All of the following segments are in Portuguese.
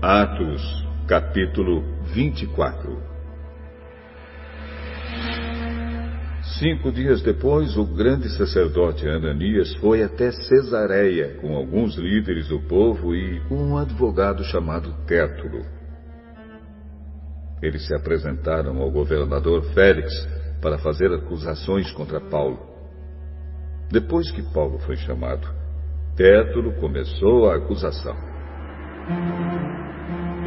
Atos, capítulo 24 Cinco dias depois, o grande sacerdote Ananias foi até Cesareia com alguns líderes do povo e um advogado chamado Tértulo. Eles se apresentaram ao governador Félix para fazer acusações contra Paulo. Depois que Paulo foi chamado, Tértulo começou a acusação.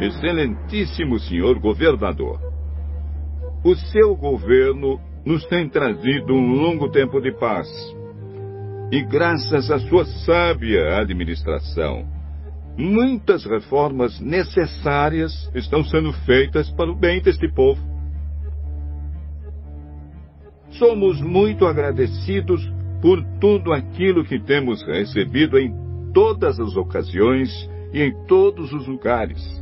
Excelentíssimo senhor governador, o seu governo nos tem trazido um longo tempo de paz. E graças à sua sábia administração, muitas reformas necessárias estão sendo feitas para o bem deste povo. Somos muito agradecidos por tudo aquilo que temos recebido em todas as ocasiões e em todos os lugares.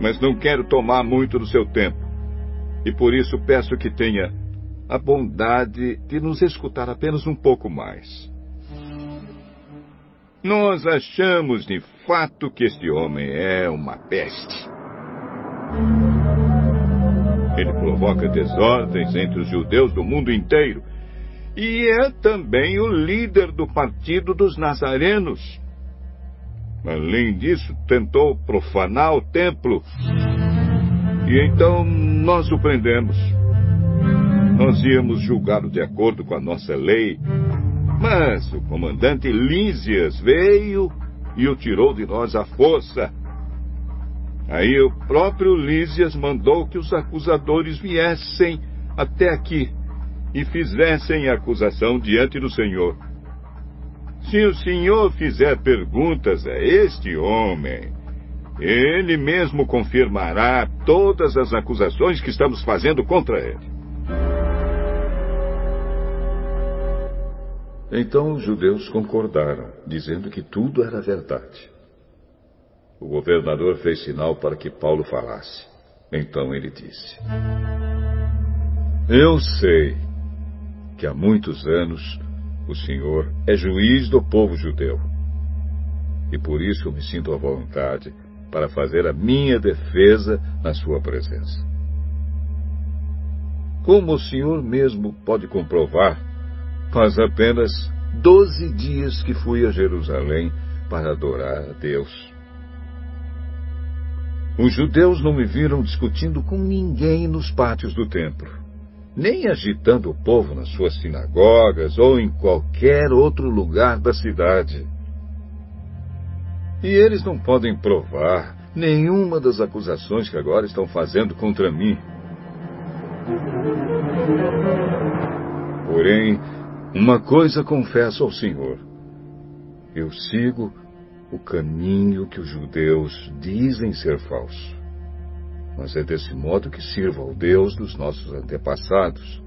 Mas não quero tomar muito do seu tempo e por isso peço que tenha a bondade de nos escutar apenas um pouco mais. Nós achamos de fato que este homem é uma peste. Ele provoca desordens entre os judeus do mundo inteiro e é também o líder do partido dos nazarenos. Além disso, tentou profanar o templo. E então nós o prendemos. Nós íamos julgá-lo de acordo com a nossa lei, mas o comandante Lísias veio e o tirou de nós à força. Aí o próprio Lísias mandou que os acusadores viessem até aqui e fizessem acusação diante do Senhor. Se o Senhor fizer perguntas a este homem, ele mesmo confirmará todas as acusações que estamos fazendo contra ele. Então os judeus concordaram, dizendo que tudo era verdade. O governador fez sinal para que Paulo falasse. Então ele disse: Eu sei que há muitos anos o Senhor é juiz do povo judeu. E por isso me sinto à vontade para fazer a minha defesa na sua presença. Como o senhor mesmo pode comprovar, faz apenas doze dias que fui a Jerusalém para adorar a Deus. Os judeus não me viram discutindo com ninguém nos pátios do templo, nem agitando o povo nas suas sinagogas ou em qualquer outro lugar da cidade. E eles não podem provar nenhuma das acusações que agora estão fazendo contra mim. Porém, uma coisa confesso ao Senhor: eu sigo o caminho que os judeus dizem ser falso. Mas é desse modo que sirvo ao Deus dos nossos antepassados.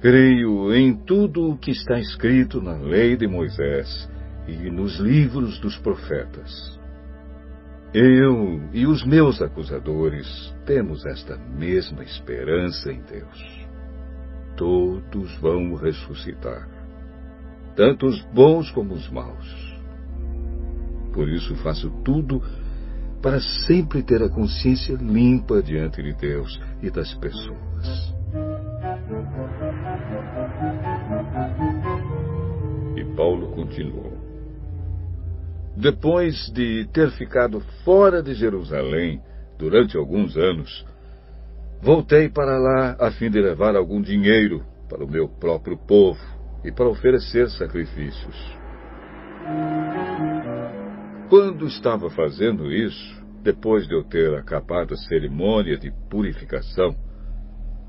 Creio em tudo o que está escrito na lei de Moisés e nos livros dos profetas. Eu e os meus acusadores temos esta mesma esperança em Deus. Todos vão ressuscitar, tanto os bons como os maus. Por isso faço tudo para sempre ter a consciência limpa diante de Deus e das pessoas. E Paulo continuou. Depois de ter ficado fora de Jerusalém durante alguns anos, voltei para lá a fim de levar algum dinheiro para o meu próprio povo e para oferecer sacrifícios. Quando estava fazendo isso, depois de eu ter acabado a cerimônia de purificação,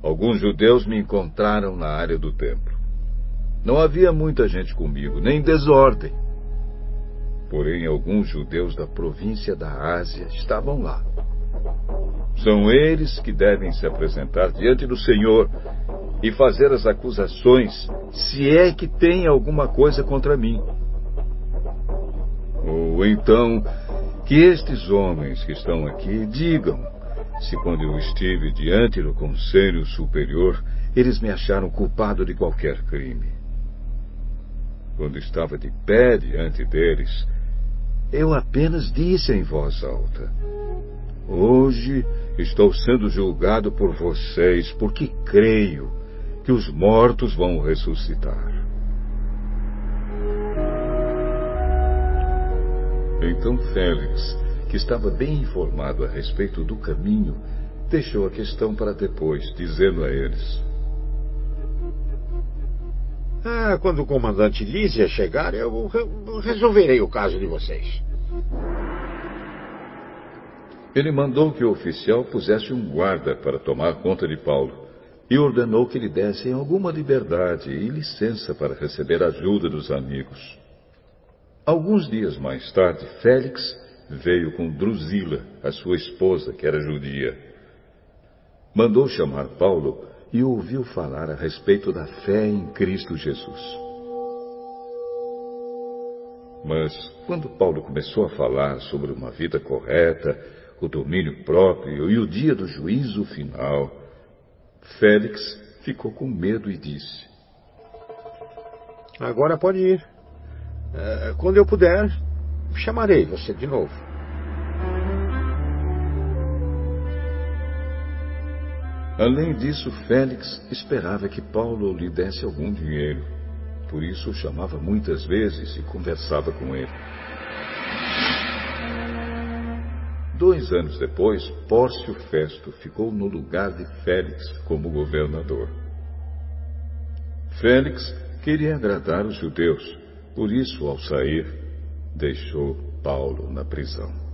alguns judeus me encontraram na área do templo. Não havia muita gente comigo, nem desordem Porém, alguns judeus da província da Ásia estavam lá. São eles que devem se apresentar diante do Senhor e fazer as acusações, se é que tem alguma coisa contra mim. Ou então, que estes homens que estão aqui digam se, quando eu estive diante do Conselho Superior, eles me acharam culpado de qualquer crime. Quando estava de pé diante deles, Eu apenas disse em voz alta: Hoje estou sendo julgado por vocês porque creio que os mortos vão ressuscitar. Então Félix, que estava bem informado a respeito do caminho, deixou a questão para depois, dizendo a eles: ah, Quando o comandante Lísia chegar, eu resolverei o caso de vocês. Ele mandou que o oficial pusesse um guarda para tomar conta de Paulo e ordenou que lhe dessem alguma liberdade e licença para receber ajuda dos amigos. Alguns dias mais tarde, Félix veio com Drusila, a sua esposa, que era judia. Mandou chamar Paulo e ouviu falar a respeito da fé em Cristo Jesus. Mas, quando Paulo começou a falar sobre uma vida correta, o domínio próprio e o dia do juízo final, Félix ficou com medo e disse: Agora pode ir. É, quando eu puder, chamarei você de novo. Além disso, Félix esperava que Paulo lhe desse algum dinheiro. Por isso o chamava muitas vezes e conversava com ele. Dois anos depois, Pórcio Festo ficou no lugar de Félix como governador. Félix queria agradar os judeus, por isso, ao sair, deixou Paulo na prisão.